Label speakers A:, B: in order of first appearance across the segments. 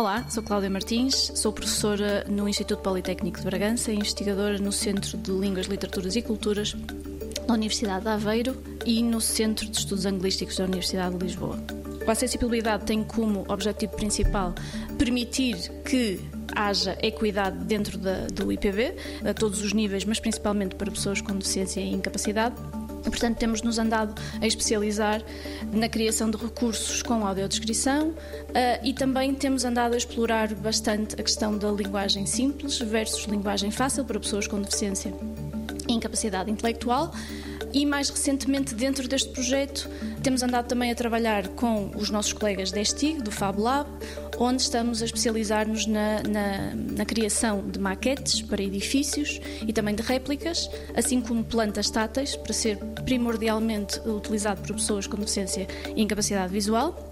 A: Olá, sou Cláudia Martins, sou professora no Instituto Politécnico de Bragança e investigadora no Centro de Línguas, Literaturas e Culturas da Universidade de Aveiro e no Centro de Estudos Anglísticos da Universidade de Lisboa. A acessibilidade tem como objetivo principal permitir que haja equidade dentro da, do IPB, a todos os níveis, mas principalmente para pessoas com deficiência e incapacidade. Portanto, temos nos andado a especializar na criação de recursos com audiodescrição uh, e também temos andado a explorar bastante a questão da linguagem simples versus linguagem fácil para pessoas com deficiência e incapacidade intelectual. E mais recentemente, dentro deste projeto, temos andado também a trabalhar com os nossos colegas da ESTIG, do Fab Lab, onde estamos a especializar-nos na, na, na, criação de maquetes para edifícios e também de réplicas, assim como plantas táteis, para ser primordialmente utilizado por pessoas com deficiência e incapacidade visual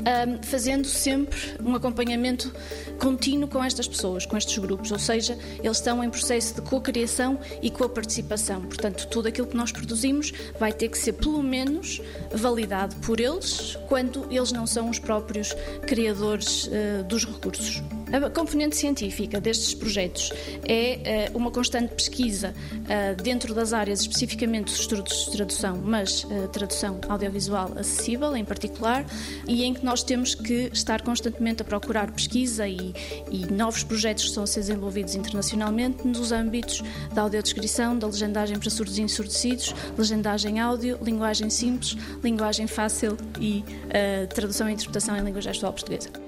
A: um, fazendo sempre um acompanhamento contínuo com estas pessoas, com estes grupos, ou seja, eles estão em processo de co-criação e co-participação. Portanto, tudo aquilo que nós produzimos vai ter que ser, pelo menos, validado por eles, quando eles não são os próprios criadores uh, dos recursos. A componente científica destes projetos é uh, uma constante pesquisa uh, dentro das áreas, especificamente dos estudos de tradução, mas uh, tradução audiovisual acessível em particular, e em que nós temos que estar constantemente a procurar pesquisa e, e novos projetos que estão a ser desenvolvidos internacionalmente nos âmbitos da audiodescrição, da legendagem para surdos e ensurdecidos, legendagem áudio, linguagem simples, linguagem fácil e tradução e interpretação em língua gestual portuguesa.